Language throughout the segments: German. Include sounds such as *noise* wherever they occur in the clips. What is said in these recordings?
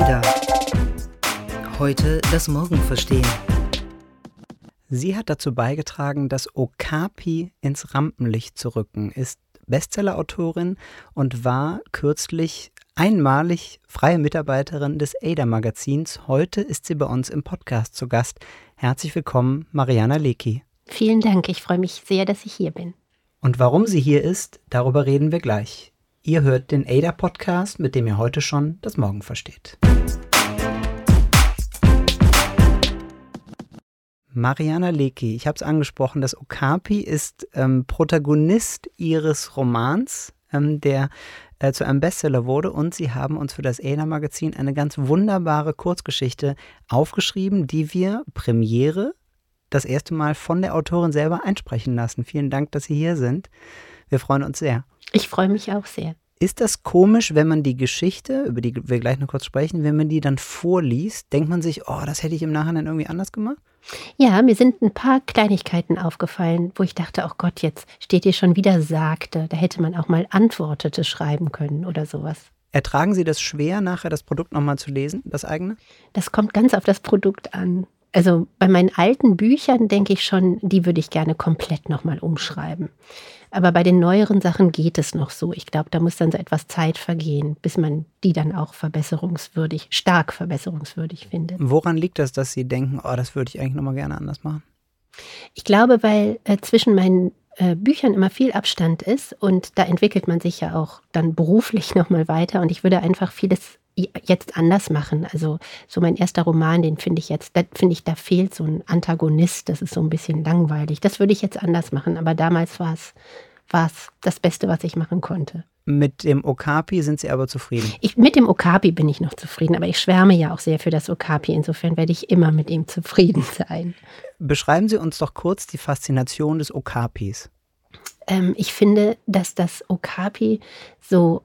Ada. Heute das Morgen verstehen. Sie hat dazu beigetragen, das Okapi ins Rampenlicht zu rücken, ist Bestsellerautorin und war kürzlich einmalig freie Mitarbeiterin des Ada-Magazins. Heute ist sie bei uns im Podcast zu Gast. Herzlich willkommen, Mariana Lecki. Vielen Dank, ich freue mich sehr, dass ich hier bin. Und warum sie hier ist, darüber reden wir gleich. Ihr hört den Ada-Podcast, mit dem ihr heute schon das Morgen versteht. Mariana Lecki, ich habe es angesprochen, das Okapi ist ähm, Protagonist ihres Romans, ähm, der äh, zu einem Bestseller wurde und sie haben uns für das Ada-Magazin eine ganz wunderbare Kurzgeschichte aufgeschrieben, die wir Premiere das erste Mal von der Autorin selber einsprechen lassen. Vielen Dank, dass Sie hier sind. Wir freuen uns sehr. Ich freue mich auch sehr. Ist das komisch, wenn man die Geschichte, über die wir gleich noch kurz sprechen, wenn man die dann vorliest, denkt man sich, oh, das hätte ich im Nachhinein irgendwie anders gemacht? Ja, mir sind ein paar Kleinigkeiten aufgefallen, wo ich dachte, oh Gott, jetzt steht hier schon wieder sagte. Da hätte man auch mal antwortete schreiben können oder sowas. Ertragen Sie das schwer, nachher das Produkt nochmal zu lesen, das eigene? Das kommt ganz auf das Produkt an. Also bei meinen alten Büchern denke ich schon, die würde ich gerne komplett nochmal umschreiben. Aber bei den neueren Sachen geht es noch so. Ich glaube, da muss dann so etwas Zeit vergehen, bis man die dann auch verbesserungswürdig, stark verbesserungswürdig findet. Woran liegt das, dass Sie denken, oh, das würde ich eigentlich nochmal gerne anders machen? Ich glaube, weil äh, zwischen meinen äh, Büchern immer viel Abstand ist und da entwickelt man sich ja auch dann beruflich *laughs* nochmal weiter und ich würde einfach vieles jetzt anders machen. Also so mein erster Roman, den finde ich jetzt, da finde ich, da fehlt so ein Antagonist, das ist so ein bisschen langweilig. Das würde ich jetzt anders machen, aber damals war es war es das Beste, was ich machen konnte. Mit dem Okapi sind Sie aber zufrieden? Ich, mit dem Okapi bin ich noch zufrieden, aber ich schwärme ja auch sehr für das Okapi. Insofern werde ich immer mit ihm zufrieden *laughs* sein. Beschreiben Sie uns doch kurz die Faszination des Okapis. Ähm, ich finde, dass das Okapi so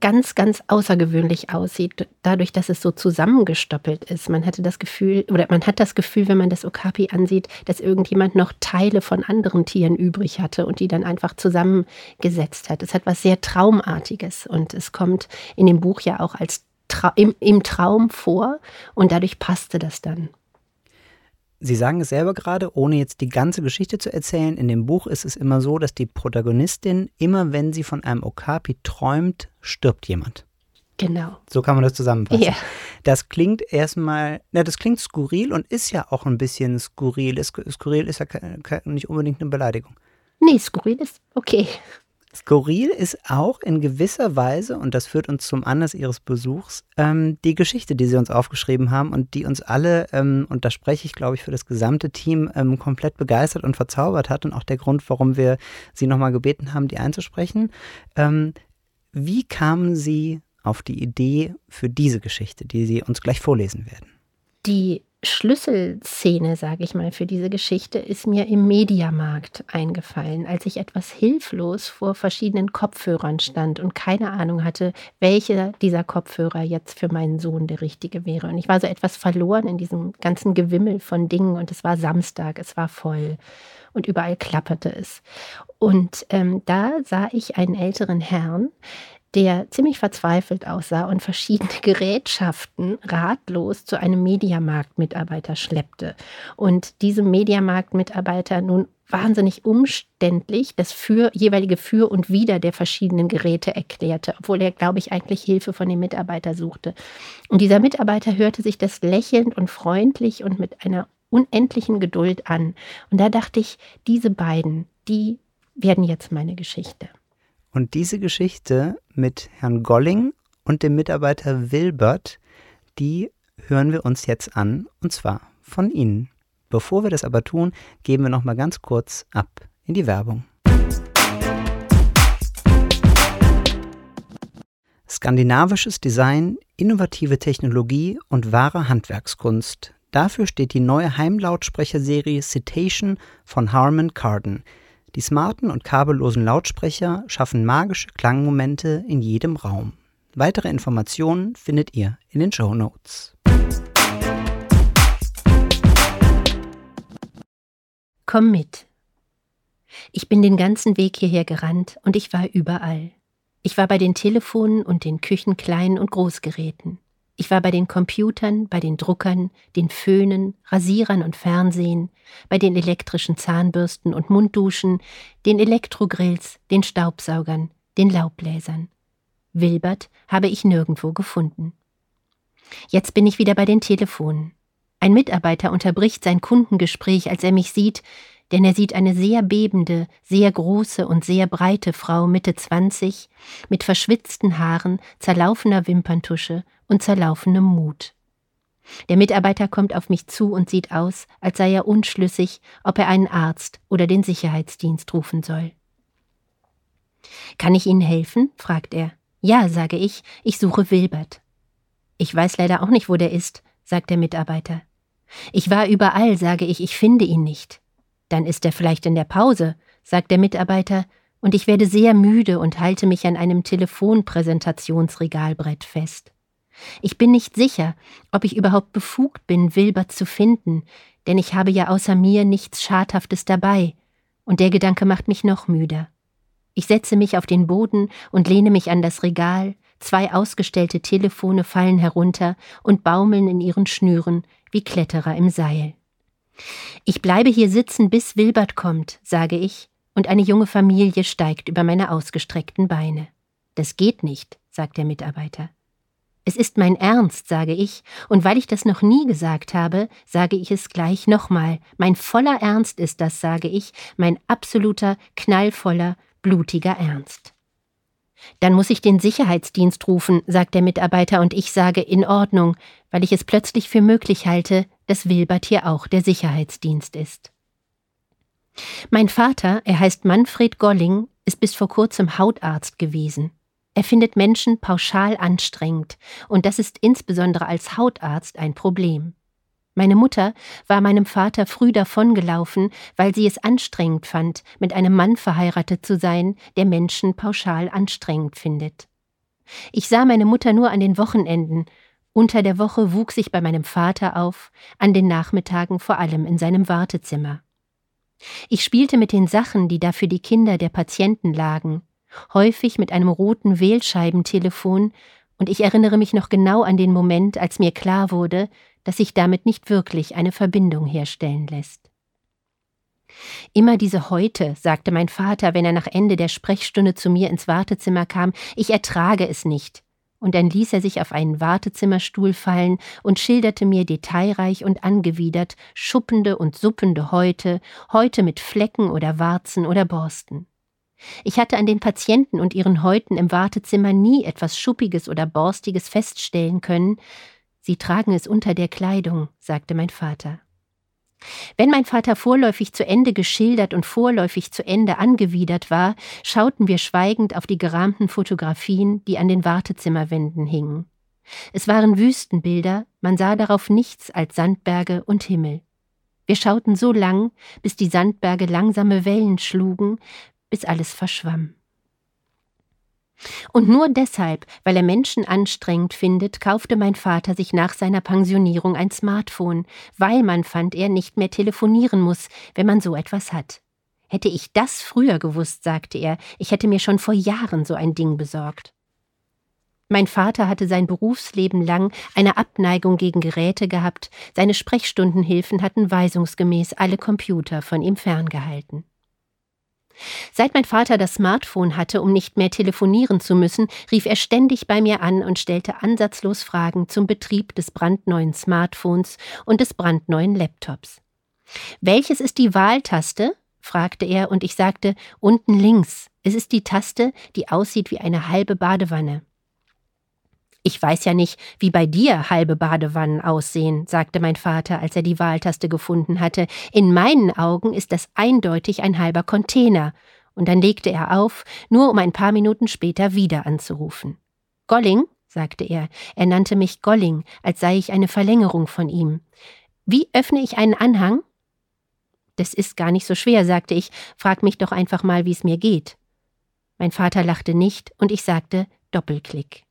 ganz, ganz außergewöhnlich aussieht, dadurch, dass es so zusammengestoppelt ist. Man hatte das Gefühl, oder man hat das Gefühl, wenn man das Okapi ansieht, dass irgendjemand noch Teile von anderen Tieren übrig hatte und die dann einfach zusammengesetzt hat. Es hat was sehr Traumartiges und es kommt in dem Buch ja auch als Tra im, im Traum vor und dadurch passte das dann. Sie sagen es selber gerade, ohne jetzt die ganze Geschichte zu erzählen. In dem Buch ist es immer so, dass die Protagonistin, immer wenn sie von einem Okapi träumt, stirbt jemand. Genau. So kann man das zusammenfassen. Ja. Das klingt erstmal, na, das klingt skurril und ist ja auch ein bisschen skurril. Skurril ist ja nicht unbedingt eine Beleidigung. Nee, skurril ist okay. Skurril ist auch in gewisser Weise, und das führt uns zum Anlass Ihres Besuchs, ähm, die Geschichte, die Sie uns aufgeschrieben haben und die uns alle, ähm, und da spreche ich, glaube ich, für das gesamte Team, ähm, komplett begeistert und verzaubert hat und auch der Grund, warum wir Sie nochmal gebeten haben, die einzusprechen. Ähm, wie kamen Sie auf die Idee für diese Geschichte, die Sie uns gleich vorlesen werden? Die Schlüsselszene, sage ich mal, für diese Geschichte ist mir im Mediamarkt eingefallen, als ich etwas hilflos vor verschiedenen Kopfhörern stand und keine Ahnung hatte, welcher dieser Kopfhörer jetzt für meinen Sohn der richtige wäre. Und ich war so etwas verloren in diesem ganzen Gewimmel von Dingen und es war Samstag, es war voll und überall klapperte es. Und ähm, da sah ich einen älteren Herrn, der ziemlich verzweifelt aussah und verschiedene *laughs* Gerätschaften ratlos zu einem Mediamarkt-Mitarbeiter schleppte. Und diesem Mediamarkt-Mitarbeiter nun wahnsinnig umständlich das für, jeweilige Für und Wider der verschiedenen Geräte erklärte, obwohl er, glaube ich, eigentlich Hilfe von dem Mitarbeiter suchte. Und dieser Mitarbeiter hörte sich das lächelnd und freundlich und mit einer unendlichen Geduld an. Und da dachte ich, diese beiden, die werden jetzt meine Geschichte. Und diese Geschichte mit Herrn Golling und dem Mitarbeiter Wilbert, die hören wir uns jetzt an, und zwar von Ihnen. Bevor wir das aber tun, geben wir noch mal ganz kurz ab in die Werbung. Skandinavisches Design, innovative Technologie und wahre Handwerkskunst. Dafür steht die neue Heimlautsprecherserie Citation von Harman Kardon – die smarten und kabellosen Lautsprecher schaffen magische Klangmomente in jedem Raum. Weitere Informationen findet ihr in den Show Notes. Komm mit. Ich bin den ganzen Weg hierher gerannt und ich war überall. Ich war bei den Telefonen und den Küchenkleinen und Großgeräten. Ich war bei den Computern, bei den Druckern, den Föhnen, Rasierern und Fernsehen, bei den elektrischen Zahnbürsten und Mundduschen, den Elektrogrills, den Staubsaugern, den Laubbläsern. Wilbert habe ich nirgendwo gefunden. Jetzt bin ich wieder bei den Telefonen. Ein Mitarbeiter unterbricht sein Kundengespräch, als er mich sieht, denn er sieht eine sehr bebende, sehr große und sehr breite Frau Mitte zwanzig, mit verschwitzten Haaren, zerlaufener Wimperntusche und zerlaufenem Mut. Der Mitarbeiter kommt auf mich zu und sieht aus, als sei er unschlüssig, ob er einen Arzt oder den Sicherheitsdienst rufen soll. Kann ich Ihnen helfen? fragt er. Ja, sage ich, ich suche Wilbert. Ich weiß leider auch nicht, wo der ist, sagt der Mitarbeiter. Ich war überall, sage ich, ich finde ihn nicht. Dann ist er vielleicht in der Pause, sagt der Mitarbeiter, und ich werde sehr müde und halte mich an einem Telefonpräsentationsregalbrett fest. Ich bin nicht sicher, ob ich überhaupt befugt bin, Wilbert zu finden, denn ich habe ja außer mir nichts Schadhaftes dabei, und der Gedanke macht mich noch müder. Ich setze mich auf den Boden und lehne mich an das Regal, zwei ausgestellte Telefone fallen herunter und baumeln in ihren Schnüren wie Kletterer im Seil. Ich bleibe hier sitzen, bis Wilbert kommt, sage ich, und eine junge Familie steigt über meine ausgestreckten Beine. Das geht nicht, sagt der Mitarbeiter. Es ist mein Ernst, sage ich, und weil ich das noch nie gesagt habe, sage ich es gleich nochmal. Mein voller Ernst ist das, sage ich, mein absoluter, knallvoller, blutiger Ernst. Dann muss ich den Sicherheitsdienst rufen, sagt der Mitarbeiter, und ich sage in Ordnung, weil ich es plötzlich für möglich halte, dass Wilbert hier auch der Sicherheitsdienst ist. Mein Vater, er heißt Manfred Golling, ist bis vor kurzem Hautarzt gewesen. Er findet Menschen pauschal anstrengend, und das ist insbesondere als Hautarzt ein Problem. Meine Mutter war meinem Vater früh davongelaufen, weil sie es anstrengend fand, mit einem Mann verheiratet zu sein, der Menschen pauschal anstrengend findet. Ich sah meine Mutter nur an den Wochenenden, unter der Woche wuchs ich bei meinem Vater auf, an den Nachmittagen vor allem in seinem Wartezimmer. Ich spielte mit den Sachen, die da für die Kinder der Patienten lagen, häufig mit einem roten Wählscheibentelefon, und ich erinnere mich noch genau an den Moment, als mir klar wurde, dass sich damit nicht wirklich eine Verbindung herstellen lässt. Immer diese Heute, sagte mein Vater, wenn er nach Ende der Sprechstunde zu mir ins Wartezimmer kam, ich ertrage es nicht. Und dann ließ er sich auf einen Wartezimmerstuhl fallen und schilderte mir detailreich und angewidert schuppende und suppende Häute, Häute mit Flecken oder Warzen oder Borsten. Ich hatte an den Patienten und ihren Häuten im Wartezimmer nie etwas Schuppiges oder Borstiges feststellen können, Sie tragen es unter der Kleidung, sagte mein Vater. Wenn mein Vater vorläufig zu Ende geschildert und vorläufig zu Ende angewidert war, schauten wir schweigend auf die gerahmten Fotografien, die an den Wartezimmerwänden hingen. Es waren Wüstenbilder, man sah darauf nichts als Sandberge und Himmel. Wir schauten so lang, bis die Sandberge langsame Wellen schlugen, bis alles verschwamm. Und nur deshalb, weil er Menschen anstrengend findet, kaufte mein Vater sich nach seiner Pensionierung ein Smartphone, weil man fand, er nicht mehr telefonieren muss, wenn man so etwas hat. Hätte ich das früher gewusst, sagte er, ich hätte mir schon vor Jahren so ein Ding besorgt. Mein Vater hatte sein Berufsleben lang eine Abneigung gegen Geräte gehabt, seine Sprechstundenhilfen hatten weisungsgemäß alle Computer von ihm ferngehalten. Seit mein Vater das Smartphone hatte, um nicht mehr telefonieren zu müssen, rief er ständig bei mir an und stellte ansatzlos Fragen zum Betrieb des brandneuen Smartphones und des brandneuen Laptops. Welches ist die Wahltaste? fragte er, und ich sagte unten links. Es ist die Taste, die aussieht wie eine halbe Badewanne. Ich weiß ja nicht, wie bei dir halbe Badewannen aussehen, sagte mein Vater, als er die Wahltaste gefunden hatte. In meinen Augen ist das eindeutig ein halber Container. Und dann legte er auf, nur um ein paar Minuten später wieder anzurufen. Golling, sagte er, er nannte mich Golling, als sei ich eine Verlängerung von ihm. Wie öffne ich einen Anhang? Das ist gar nicht so schwer, sagte ich, frag mich doch einfach mal, wie es mir geht. Mein Vater lachte nicht, und ich sagte Doppelklick.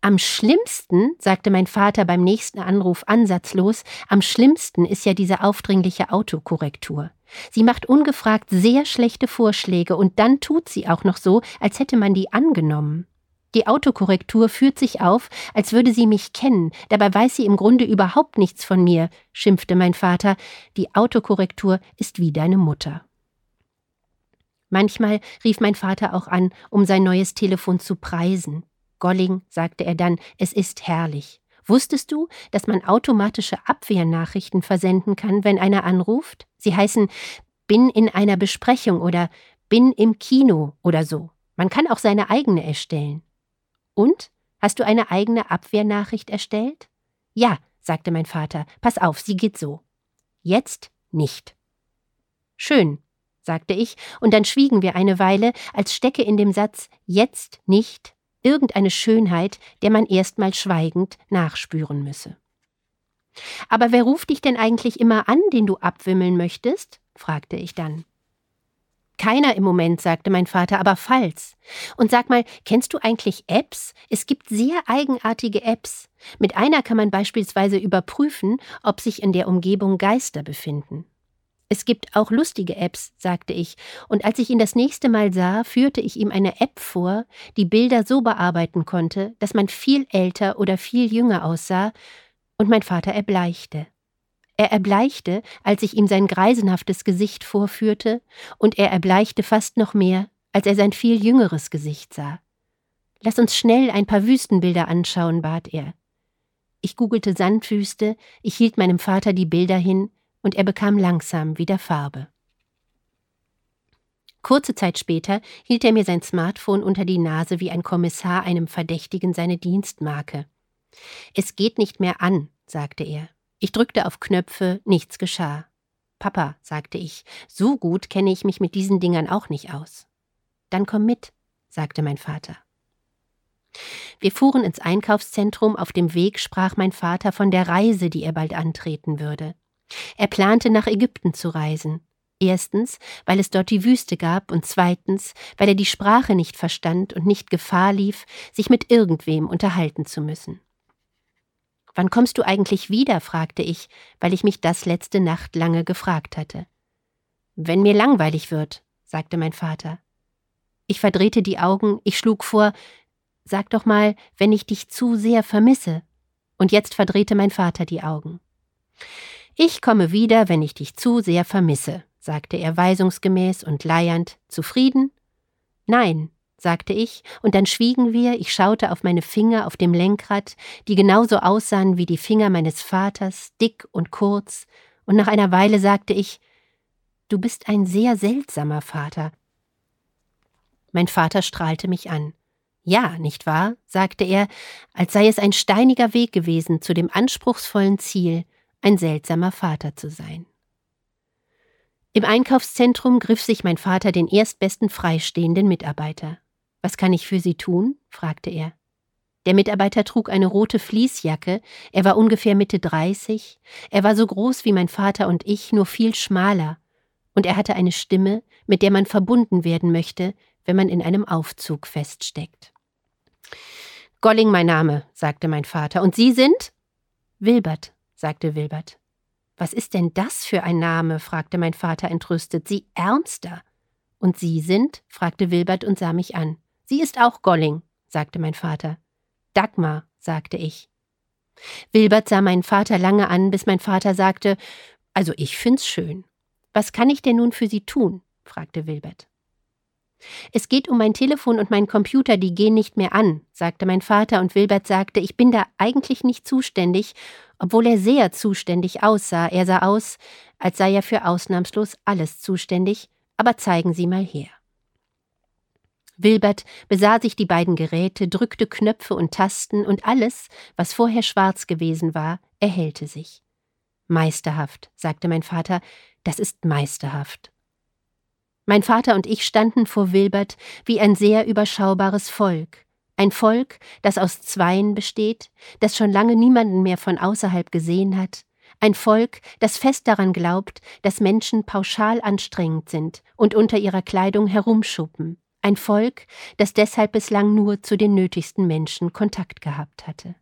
Am schlimmsten, sagte mein Vater beim nächsten Anruf ansatzlos, am schlimmsten ist ja diese aufdringliche Autokorrektur. Sie macht ungefragt sehr schlechte Vorschläge und dann tut sie auch noch so, als hätte man die angenommen. Die Autokorrektur führt sich auf, als würde sie mich kennen, dabei weiß sie im Grunde überhaupt nichts von mir, schimpfte mein Vater. Die Autokorrektur ist wie deine Mutter. Manchmal rief mein Vater auch an, um sein neues Telefon zu preisen. Golling, sagte er dann, es ist herrlich. Wusstest du, dass man automatische Abwehrnachrichten versenden kann, wenn einer anruft? Sie heißen bin in einer Besprechung oder bin im Kino oder so. Man kann auch seine eigene erstellen. Und? Hast du eine eigene Abwehrnachricht erstellt? Ja, sagte mein Vater. Pass auf, sie geht so. Jetzt nicht. Schön, sagte ich, und dann schwiegen wir eine Weile, als stecke in dem Satz jetzt nicht irgendeine Schönheit, der man erstmal schweigend nachspüren müsse. Aber wer ruft dich denn eigentlich immer an, den du abwimmeln möchtest? fragte ich dann. Keiner im Moment, sagte mein Vater, aber falls. Und sag mal, kennst du eigentlich Apps? Es gibt sehr eigenartige Apps. Mit einer kann man beispielsweise überprüfen, ob sich in der Umgebung Geister befinden. Es gibt auch lustige Apps, sagte ich, und als ich ihn das nächste Mal sah, führte ich ihm eine App vor, die Bilder so bearbeiten konnte, dass man viel älter oder viel jünger aussah, und mein Vater erbleichte. Er erbleichte, als ich ihm sein greisenhaftes Gesicht vorführte, und er erbleichte fast noch mehr, als er sein viel jüngeres Gesicht sah. Lass uns schnell ein paar Wüstenbilder anschauen, bat er. Ich googelte Sandwüste, ich hielt meinem Vater die Bilder hin, und er bekam langsam wieder Farbe. Kurze Zeit später hielt er mir sein Smartphone unter die Nase wie ein Kommissar einem Verdächtigen seine Dienstmarke. Es geht nicht mehr an, sagte er. Ich drückte auf Knöpfe, nichts geschah. Papa, sagte ich, so gut kenne ich mich mit diesen Dingern auch nicht aus. Dann komm mit, sagte mein Vater. Wir fuhren ins Einkaufszentrum, auf dem Weg sprach mein Vater von der Reise, die er bald antreten würde. Er plante nach Ägypten zu reisen. Erstens, weil es dort die Wüste gab und zweitens, weil er die Sprache nicht verstand und nicht Gefahr lief, sich mit irgendwem unterhalten zu müssen. Wann kommst du eigentlich wieder? fragte ich, weil ich mich das letzte Nacht lange gefragt hatte. Wenn mir langweilig wird, sagte mein Vater. Ich verdrehte die Augen, ich schlug vor, sag doch mal, wenn ich dich zu sehr vermisse. Und jetzt verdrehte mein Vater die Augen. Ich komme wieder, wenn ich dich zu sehr vermisse, sagte er weisungsgemäß und leiernd. Zufrieden? Nein, sagte ich, und dann schwiegen wir, ich schaute auf meine Finger auf dem Lenkrad, die genauso aussahen wie die Finger meines Vaters, dick und kurz, und nach einer Weile sagte ich Du bist ein sehr seltsamer Vater. Mein Vater strahlte mich an. Ja, nicht wahr? sagte er, als sei es ein steiniger Weg gewesen zu dem anspruchsvollen Ziel, ein seltsamer Vater zu sein. Im Einkaufszentrum griff sich mein Vater den erstbesten freistehenden Mitarbeiter. Was kann ich für Sie tun? fragte er. Der Mitarbeiter trug eine rote Fließjacke, er war ungefähr Mitte dreißig, er war so groß wie mein Vater und ich, nur viel schmaler, und er hatte eine Stimme, mit der man verbunden werden möchte, wenn man in einem Aufzug feststeckt. Golling mein Name, sagte mein Vater, und Sie sind? Wilbert, sagte Wilbert. Was ist denn das für ein Name? fragte mein Vater entrüstet. Sie ärmster. Und Sie sind? fragte Wilbert und sah mich an. Sie ist auch Golling, sagte mein Vater. Dagmar, sagte ich. Wilbert sah meinen Vater lange an, bis mein Vater sagte, also ich find's schön. Was kann ich denn nun für Sie tun? fragte Wilbert. Es geht um mein Telefon und mein Computer, die gehen nicht mehr an, sagte mein Vater, und Wilbert sagte, ich bin da eigentlich nicht zuständig, obwohl er sehr zuständig aussah. Er sah aus, als sei er für ausnahmslos alles zuständig, aber zeigen Sie mal her. Wilbert besah sich die beiden Geräte, drückte Knöpfe und Tasten, und alles, was vorher schwarz gewesen war, erhellte sich. Meisterhaft, sagte mein Vater, das ist meisterhaft. Mein Vater und ich standen vor Wilbert wie ein sehr überschaubares Volk, ein Volk, das aus Zweien besteht, das schon lange niemanden mehr von außerhalb gesehen hat, ein Volk, das fest daran glaubt, dass Menschen pauschal anstrengend sind und unter ihrer Kleidung herumschuppen, ein Volk, das deshalb bislang nur zu den nötigsten Menschen Kontakt gehabt hatte.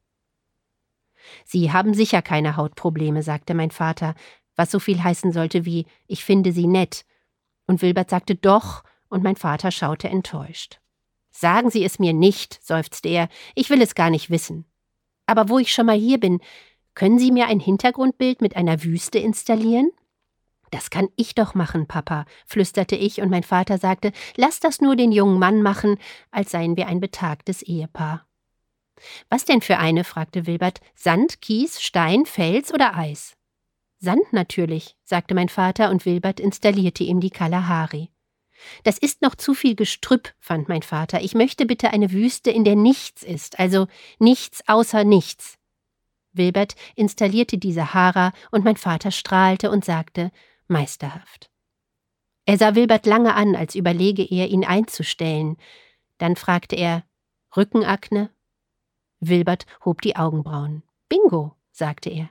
Sie haben sicher keine Hautprobleme, sagte mein Vater, was so viel heißen sollte wie ich finde sie nett und Wilbert sagte doch, und mein Vater schaute enttäuscht. Sagen Sie es mir nicht, seufzte er, ich will es gar nicht wissen. Aber wo ich schon mal hier bin, können Sie mir ein Hintergrundbild mit einer Wüste installieren? Das kann ich doch machen, Papa, flüsterte ich, und mein Vater sagte, lass das nur den jungen Mann machen, als seien wir ein betagtes Ehepaar. Was denn für eine? fragte Wilbert. Sand, Kies, Stein, Fels oder Eis? Sand natürlich, sagte mein Vater, und Wilbert installierte ihm die Kalahari. Das ist noch zu viel Gestrüpp, fand mein Vater. Ich möchte bitte eine Wüste, in der nichts ist, also nichts außer nichts. Wilbert installierte die Sahara, und mein Vater strahlte und sagte meisterhaft. Er sah Wilbert lange an, als überlege er, ihn einzustellen. Dann fragte er Rückenakne? Wilbert hob die Augenbrauen. Bingo, sagte er.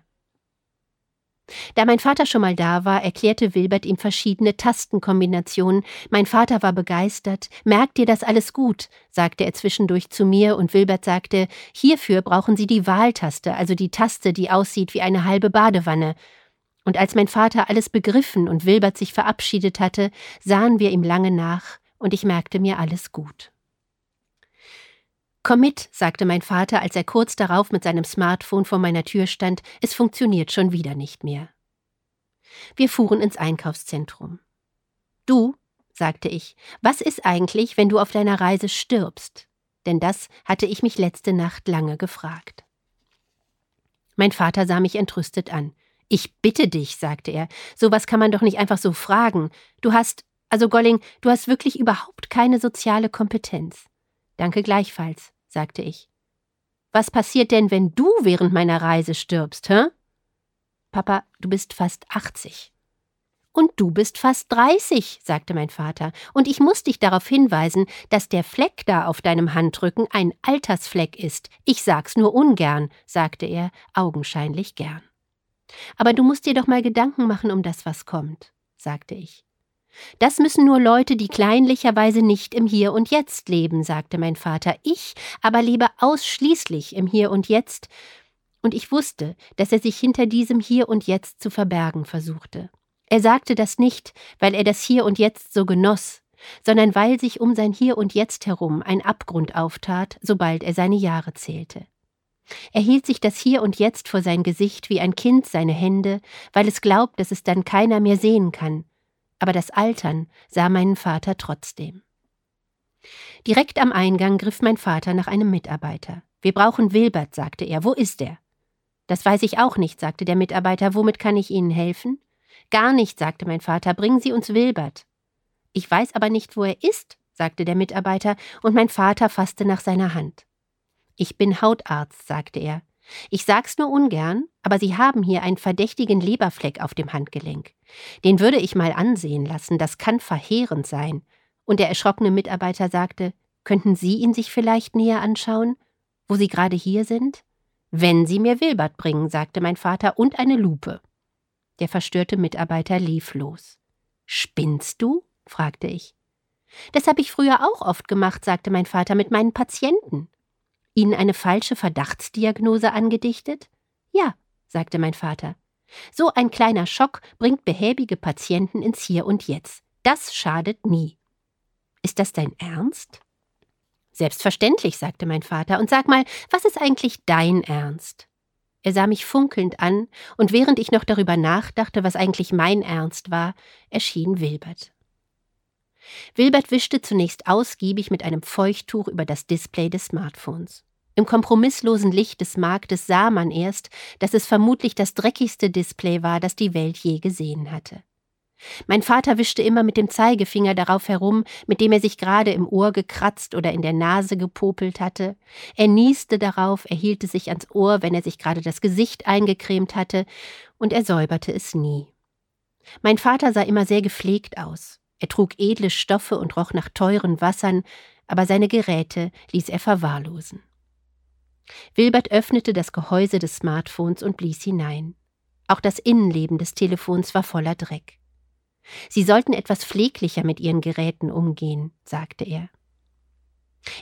Da mein Vater schon mal da war, erklärte Wilbert ihm verschiedene Tastenkombinationen. Mein Vater war begeistert. Merkt dir das alles gut, sagte er zwischendurch zu mir, und Wilbert sagte, hierfür brauchen Sie die Wahltaste, also die Taste, die aussieht wie eine halbe Badewanne. Und als mein Vater alles begriffen und Wilbert sich verabschiedet hatte, sahen wir ihm lange nach, und ich merkte mir alles gut. Komm mit, sagte mein Vater, als er kurz darauf mit seinem Smartphone vor meiner Tür stand, es funktioniert schon wieder nicht mehr. Wir fuhren ins Einkaufszentrum. Du, sagte ich, was ist eigentlich, wenn du auf deiner Reise stirbst? Denn das hatte ich mich letzte Nacht lange gefragt. Mein Vater sah mich entrüstet an. Ich bitte dich, sagte er, sowas kann man doch nicht einfach so fragen. Du hast, also Golling, du hast wirklich überhaupt keine soziale Kompetenz. Danke gleichfalls, sagte ich. Was passiert denn, wenn du während meiner Reise stirbst, hä? Papa, du bist fast 80. Und du bist fast 30, sagte mein Vater, und ich muss dich darauf hinweisen, dass der Fleck da auf deinem Handrücken ein Altersfleck ist. Ich sag's nur ungern, sagte er, augenscheinlich gern. Aber du musst dir doch mal Gedanken machen um das, was kommt, sagte ich. Das müssen nur Leute, die kleinlicherweise nicht im Hier und Jetzt leben, sagte mein Vater. Ich aber lebe ausschließlich im Hier und Jetzt, und ich wusste, dass er sich hinter diesem Hier und Jetzt zu verbergen versuchte. Er sagte das nicht, weil er das Hier und Jetzt so genoss, sondern weil sich um sein Hier und Jetzt herum ein Abgrund auftat, sobald er seine Jahre zählte. Er hielt sich das Hier und Jetzt vor sein Gesicht wie ein Kind seine Hände, weil es glaubt, dass es dann keiner mehr sehen kann, aber das Altern sah meinen Vater trotzdem. Direkt am Eingang griff mein Vater nach einem Mitarbeiter. Wir brauchen Wilbert, sagte er. Wo ist er? Das weiß ich auch nicht, sagte der Mitarbeiter. Womit kann ich Ihnen helfen? Gar nicht, sagte mein Vater. Bringen Sie uns Wilbert. Ich weiß aber nicht, wo er ist, sagte der Mitarbeiter, und mein Vater fasste nach seiner Hand. Ich bin Hautarzt, sagte er. Ich sag's nur ungern, aber Sie haben hier einen verdächtigen Leberfleck auf dem Handgelenk. Den würde ich mal ansehen lassen, das kann verheerend sein. Und der erschrockene Mitarbeiter sagte, könnten Sie ihn sich vielleicht näher anschauen, wo Sie gerade hier sind? Wenn Sie mir Wilbert bringen, sagte mein Vater, und eine Lupe. Der verstörte Mitarbeiter lief los. Spinnst du? fragte ich. Das habe ich früher auch oft gemacht, sagte mein Vater, mit meinen Patienten. Ihnen eine falsche Verdachtsdiagnose angedichtet? Ja, sagte mein Vater. So ein kleiner Schock bringt behäbige Patienten ins Hier und Jetzt. Das schadet nie. Ist das dein Ernst? Selbstverständlich, sagte mein Vater, und sag mal, was ist eigentlich dein Ernst? Er sah mich funkelnd an, und während ich noch darüber nachdachte, was eigentlich mein Ernst war, erschien Wilbert. Wilbert wischte zunächst ausgiebig mit einem Feuchttuch über das Display des Smartphones. Im kompromisslosen Licht des Marktes sah man erst, dass es vermutlich das dreckigste Display war, das die Welt je gesehen hatte. Mein Vater wischte immer mit dem Zeigefinger darauf herum, mit dem er sich gerade im Ohr gekratzt oder in der Nase gepopelt hatte. Er nieste darauf, er hielt es sich ans Ohr, wenn er sich gerade das Gesicht eingecremt hatte, und er säuberte es nie. Mein Vater sah immer sehr gepflegt aus. Er trug edle Stoffe und roch nach teuren Wassern, aber seine Geräte ließ er verwahrlosen. Wilbert öffnete das Gehäuse des Smartphones und blies hinein. Auch das Innenleben des Telefons war voller Dreck. Sie sollten etwas pfleglicher mit ihren Geräten umgehen, sagte er.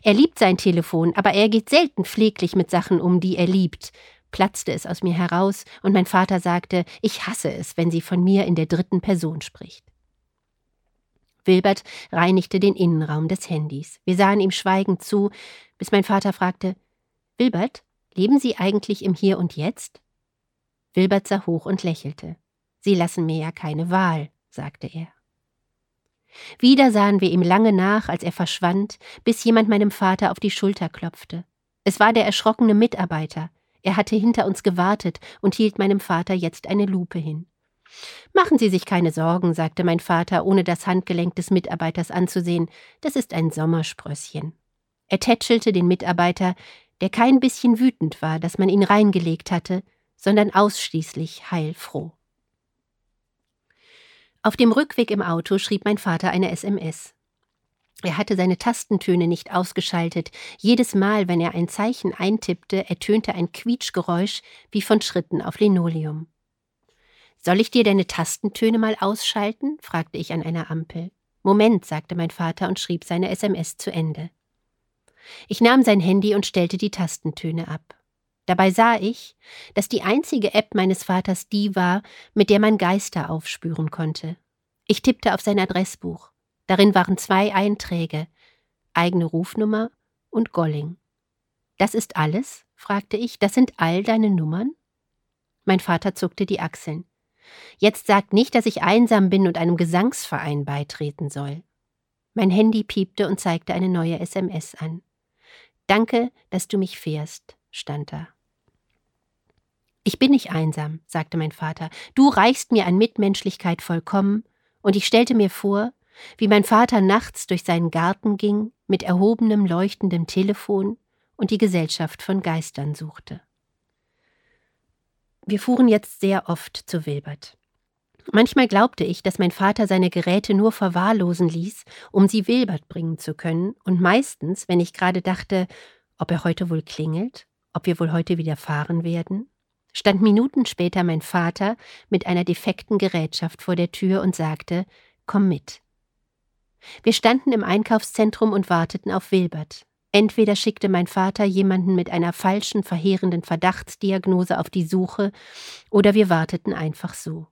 Er liebt sein Telefon, aber er geht selten pfleglich mit Sachen um, die er liebt, platzte es aus mir heraus, und mein Vater sagte, ich hasse es, wenn sie von mir in der dritten Person spricht. Wilbert reinigte den Innenraum des Handys. Wir sahen ihm schweigend zu, bis mein Vater fragte: Wilbert, leben Sie eigentlich im Hier und Jetzt? Wilbert sah hoch und lächelte. Sie lassen mir ja keine Wahl, sagte er. Wieder sahen wir ihm lange nach, als er verschwand, bis jemand meinem Vater auf die Schulter klopfte. Es war der erschrockene Mitarbeiter. Er hatte hinter uns gewartet und hielt meinem Vater jetzt eine Lupe hin. Machen Sie sich keine Sorgen, sagte mein Vater, ohne das Handgelenk des Mitarbeiters anzusehen, das ist ein Sommersprösschen. Er tätschelte den Mitarbeiter, der kein bisschen wütend war, dass man ihn reingelegt hatte, sondern ausschließlich heilfroh. Auf dem Rückweg im Auto schrieb mein Vater eine SMS. Er hatte seine Tastentöne nicht ausgeschaltet. Jedes Mal, wenn er ein Zeichen eintippte, ertönte ein Quietschgeräusch wie von Schritten auf Linoleum. Soll ich dir deine Tastentöne mal ausschalten? fragte ich an einer Ampel. Moment, sagte mein Vater und schrieb seine SMS zu Ende. Ich nahm sein Handy und stellte die Tastentöne ab. Dabei sah ich, dass die einzige App meines Vaters die war, mit der man Geister aufspüren konnte. Ich tippte auf sein Adressbuch. Darin waren zwei Einträge, eigene Rufnummer und Golling. Das ist alles? fragte ich. Das sind all deine Nummern? Mein Vater zuckte die Achseln. Jetzt sag nicht, dass ich einsam bin und einem Gesangsverein beitreten soll. Mein Handy piepte und zeigte eine neue SMS an. Danke, dass du mich fährst, stand da. Ich bin nicht einsam, sagte mein Vater. Du reichst mir an Mitmenschlichkeit vollkommen, und ich stellte mir vor, wie mein Vater nachts durch seinen Garten ging, mit erhobenem leuchtendem Telefon und die Gesellschaft von Geistern suchte. Wir fuhren jetzt sehr oft zu Wilbert. Manchmal glaubte ich, dass mein Vater seine Geräte nur verwahrlosen ließ, um sie Wilbert bringen zu können, und meistens, wenn ich gerade dachte, ob er heute wohl klingelt, ob wir wohl heute wieder fahren werden, stand Minuten später mein Vater mit einer defekten Gerätschaft vor der Tür und sagte Komm mit. Wir standen im Einkaufszentrum und warteten auf Wilbert. Entweder schickte mein Vater jemanden mit einer falschen, verheerenden Verdachtsdiagnose auf die Suche, oder wir warteten einfach so.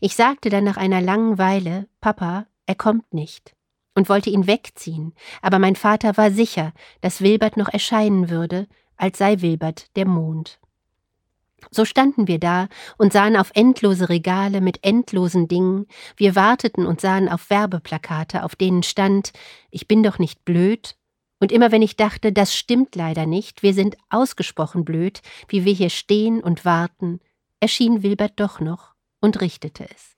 Ich sagte dann nach einer langen Weile Papa, er kommt nicht, und wollte ihn wegziehen, aber mein Vater war sicher, dass Wilbert noch erscheinen würde, als sei Wilbert der Mond. So standen wir da und sahen auf endlose Regale mit endlosen Dingen, wir warteten und sahen auf Werbeplakate, auf denen stand Ich bin doch nicht blöd, und immer wenn ich dachte, das stimmt leider nicht, wir sind ausgesprochen blöd, wie wir hier stehen und warten, erschien Wilbert doch noch und richtete es.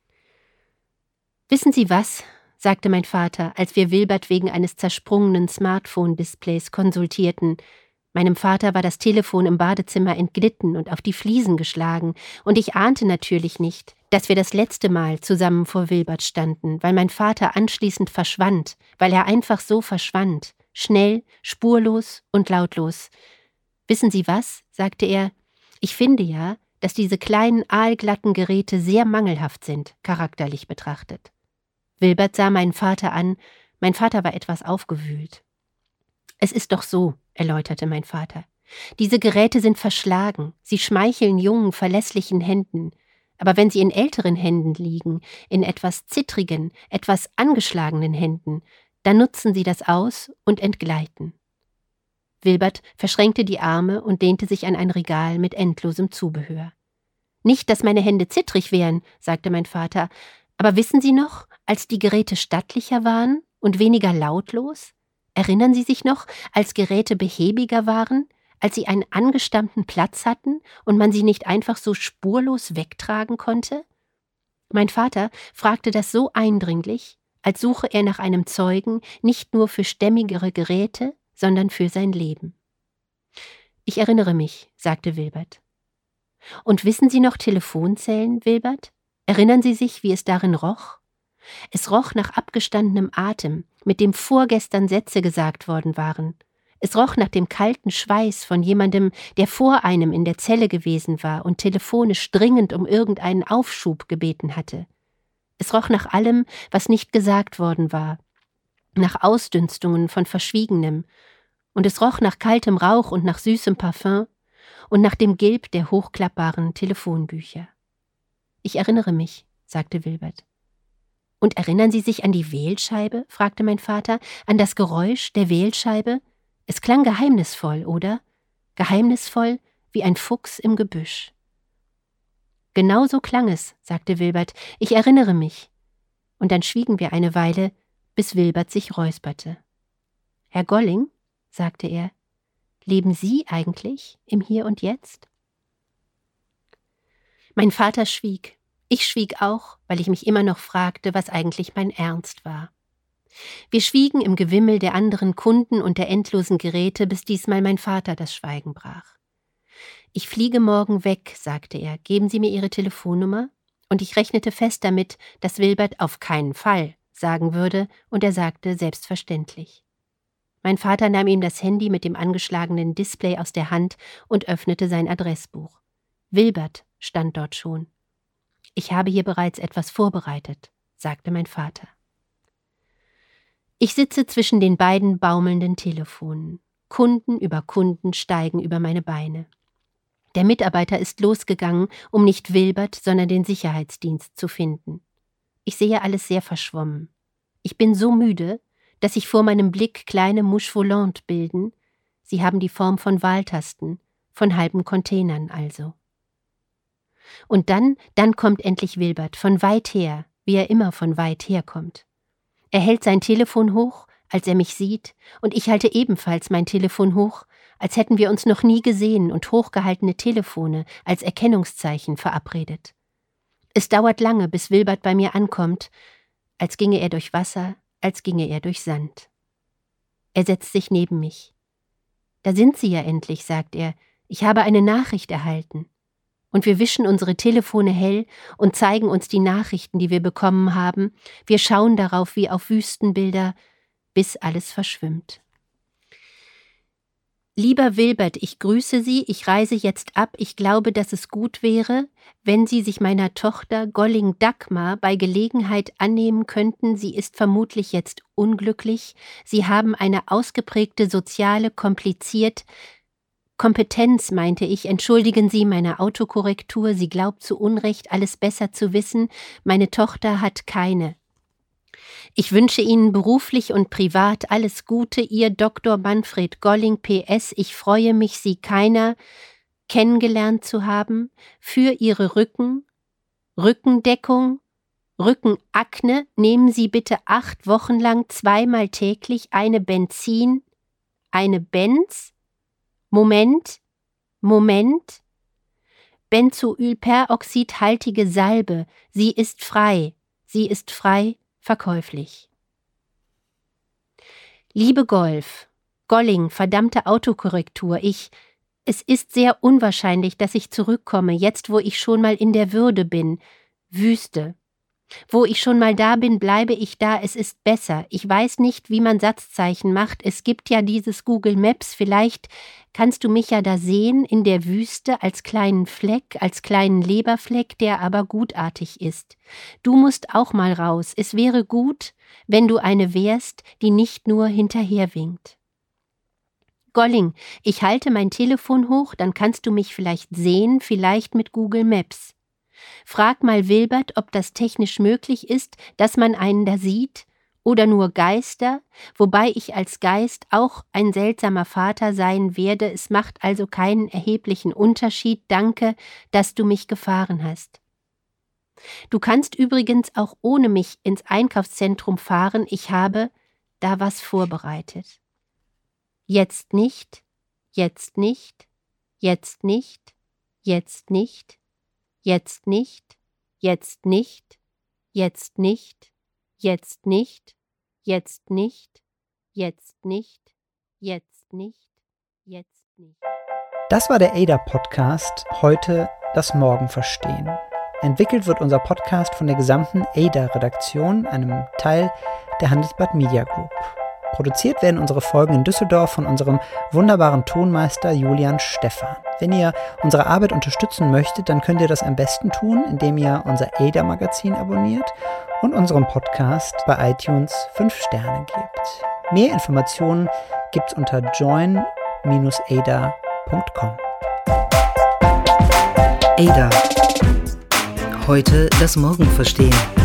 Wissen Sie was? sagte mein Vater, als wir Wilbert wegen eines zersprungenen Smartphone-Displays konsultierten, Meinem Vater war das Telefon im Badezimmer entglitten und auf die Fliesen geschlagen, und ich ahnte natürlich nicht, dass wir das letzte Mal zusammen vor Wilbert standen, weil mein Vater anschließend verschwand, weil er einfach so verschwand, schnell, spurlos und lautlos. Wissen Sie was? sagte er. Ich finde ja, dass diese kleinen aalglatten Geräte sehr mangelhaft sind, charakterlich betrachtet. Wilbert sah meinen Vater an, mein Vater war etwas aufgewühlt. Es ist doch so, erläuterte mein Vater. Diese Geräte sind verschlagen, sie schmeicheln jungen, verlässlichen Händen, aber wenn sie in älteren Händen liegen, in etwas zittrigen, etwas angeschlagenen Händen, dann nutzen sie das aus und entgleiten. Wilbert verschränkte die Arme und lehnte sich an ein Regal mit endlosem Zubehör. Nicht, dass meine Hände zittrig wären, sagte mein Vater, aber wissen Sie noch, als die Geräte stattlicher waren und weniger lautlos? Erinnern Sie sich noch, als Geräte behäbiger waren, als sie einen angestammten Platz hatten und man sie nicht einfach so spurlos wegtragen konnte? Mein Vater fragte das so eindringlich, als suche er nach einem Zeugen nicht nur für stämmigere Geräte, sondern für sein Leben. Ich erinnere mich, sagte Wilbert. Und wissen Sie noch Telefonzellen, Wilbert? Erinnern Sie sich, wie es darin roch? Es roch nach abgestandenem Atem, mit dem vorgestern Sätze gesagt worden waren. Es roch nach dem kalten Schweiß von jemandem, der vor einem in der Zelle gewesen war und telefonisch dringend um irgendeinen Aufschub gebeten hatte. Es roch nach allem, was nicht gesagt worden war, nach Ausdünstungen von Verschwiegenem, und es roch nach kaltem Rauch und nach süßem Parfum und nach dem Gilb der hochklappbaren Telefonbücher. Ich erinnere mich, sagte Wilbert. Und erinnern Sie sich an die Wählscheibe? fragte mein Vater, an das Geräusch der Wählscheibe? Es klang geheimnisvoll, oder? Geheimnisvoll wie ein Fuchs im Gebüsch. Genau so klang es, sagte Wilbert, ich erinnere mich. Und dann schwiegen wir eine Weile, bis Wilbert sich räusperte. Herr Golling, sagte er, leben Sie eigentlich im Hier und Jetzt? Mein Vater schwieg. Ich schwieg auch, weil ich mich immer noch fragte, was eigentlich mein Ernst war. Wir schwiegen im Gewimmel der anderen Kunden und der endlosen Geräte, bis diesmal mein Vater das Schweigen brach. Ich fliege morgen weg, sagte er. Geben Sie mir Ihre Telefonnummer? Und ich rechnete fest damit, dass Wilbert auf keinen Fall sagen würde, und er sagte selbstverständlich. Mein Vater nahm ihm das Handy mit dem angeschlagenen Display aus der Hand und öffnete sein Adressbuch. Wilbert stand dort schon. Ich habe hier bereits etwas vorbereitet, sagte mein Vater. Ich sitze zwischen den beiden baumelnden Telefonen. Kunden über Kunden steigen über meine Beine. Der Mitarbeiter ist losgegangen, um nicht Wilbert, sondern den Sicherheitsdienst zu finden. Ich sehe alles sehr verschwommen. Ich bin so müde, dass sich vor meinem Blick kleine Mouche volante bilden. Sie haben die Form von Wahltasten, von halben Containern also. Und dann, dann kommt endlich Wilbert, von weit her, wie er immer von weit her kommt. Er hält sein Telefon hoch, als er mich sieht, und ich halte ebenfalls mein Telefon hoch, als hätten wir uns noch nie gesehen und hochgehaltene Telefone als Erkennungszeichen verabredet. Es dauert lange, bis Wilbert bei mir ankommt, als ginge er durch Wasser, als ginge er durch Sand. Er setzt sich neben mich. Da sind Sie ja endlich, sagt er. Ich habe eine Nachricht erhalten. Und wir wischen unsere Telefone hell und zeigen uns die Nachrichten, die wir bekommen haben. Wir schauen darauf wie auf Wüstenbilder, bis alles verschwimmt. Lieber Wilbert, ich grüße Sie, ich reise jetzt ab. Ich glaube, dass es gut wäre, wenn Sie sich meiner Tochter Golling Dagmar bei Gelegenheit annehmen könnten. Sie ist vermutlich jetzt unglücklich. Sie haben eine ausgeprägte soziale, kompliziert, Kompetenz, meinte ich, entschuldigen Sie meine Autokorrektur, sie glaubt zu Unrecht alles besser zu wissen, meine Tochter hat keine. Ich wünsche Ihnen beruflich und privat alles Gute, Ihr Dr. Manfred Golling PS. Ich freue mich, Sie keiner kennengelernt zu haben, für Ihre Rücken, Rückendeckung, Rückenakne nehmen Sie bitte acht Wochen lang zweimal täglich eine Benzin, eine Benz, Moment, Moment. Benzoylperoxidhaltige Salbe, sie ist frei, sie ist frei verkäuflich. Liebe Golf, Golling, verdammte Autokorrektur, ich, es ist sehr unwahrscheinlich, dass ich zurückkomme, jetzt wo ich schon mal in der Würde bin. Wüste, wo ich schon mal da bin, bleibe ich da, es ist besser. Ich weiß nicht, wie man Satzzeichen macht. Es gibt ja dieses Google Maps, vielleicht kannst du mich ja da sehen, in der Wüste, als kleinen Fleck, als kleinen Leberfleck, der aber gutartig ist. Du musst auch mal raus. Es wäre gut, wenn du eine wärst, die nicht nur hinterherwinkt. Golling, ich halte mein Telefon hoch, dann kannst du mich vielleicht sehen, vielleicht mit Google Maps. Frag mal Wilbert, ob das technisch möglich ist, dass man einen da sieht, oder nur Geister, wobei ich als Geist auch ein seltsamer Vater sein werde, es macht also keinen erheblichen Unterschied, danke, dass du mich gefahren hast. Du kannst übrigens auch ohne mich ins Einkaufszentrum fahren, ich habe da was vorbereitet. Jetzt nicht, jetzt nicht, jetzt nicht, jetzt nicht, Jetzt nicht, jetzt nicht, jetzt nicht, jetzt nicht, jetzt nicht, jetzt nicht, jetzt nicht, jetzt nicht. Das war der ADA-Podcast. Heute das Morgen verstehen. Entwickelt wird unser Podcast von der gesamten ADA-Redaktion, einem Teil der Handelsblatt Media Group. Produziert werden unsere Folgen in Düsseldorf von unserem wunderbaren Tonmeister Julian Stephan. Wenn ihr unsere Arbeit unterstützen möchtet, dann könnt ihr das am besten tun, indem ihr unser ADA-Magazin abonniert und unserem Podcast bei iTunes 5 Sterne gebt. Mehr Informationen gibt's unter join-ada.com. ADA. Heute das Morgen verstehen.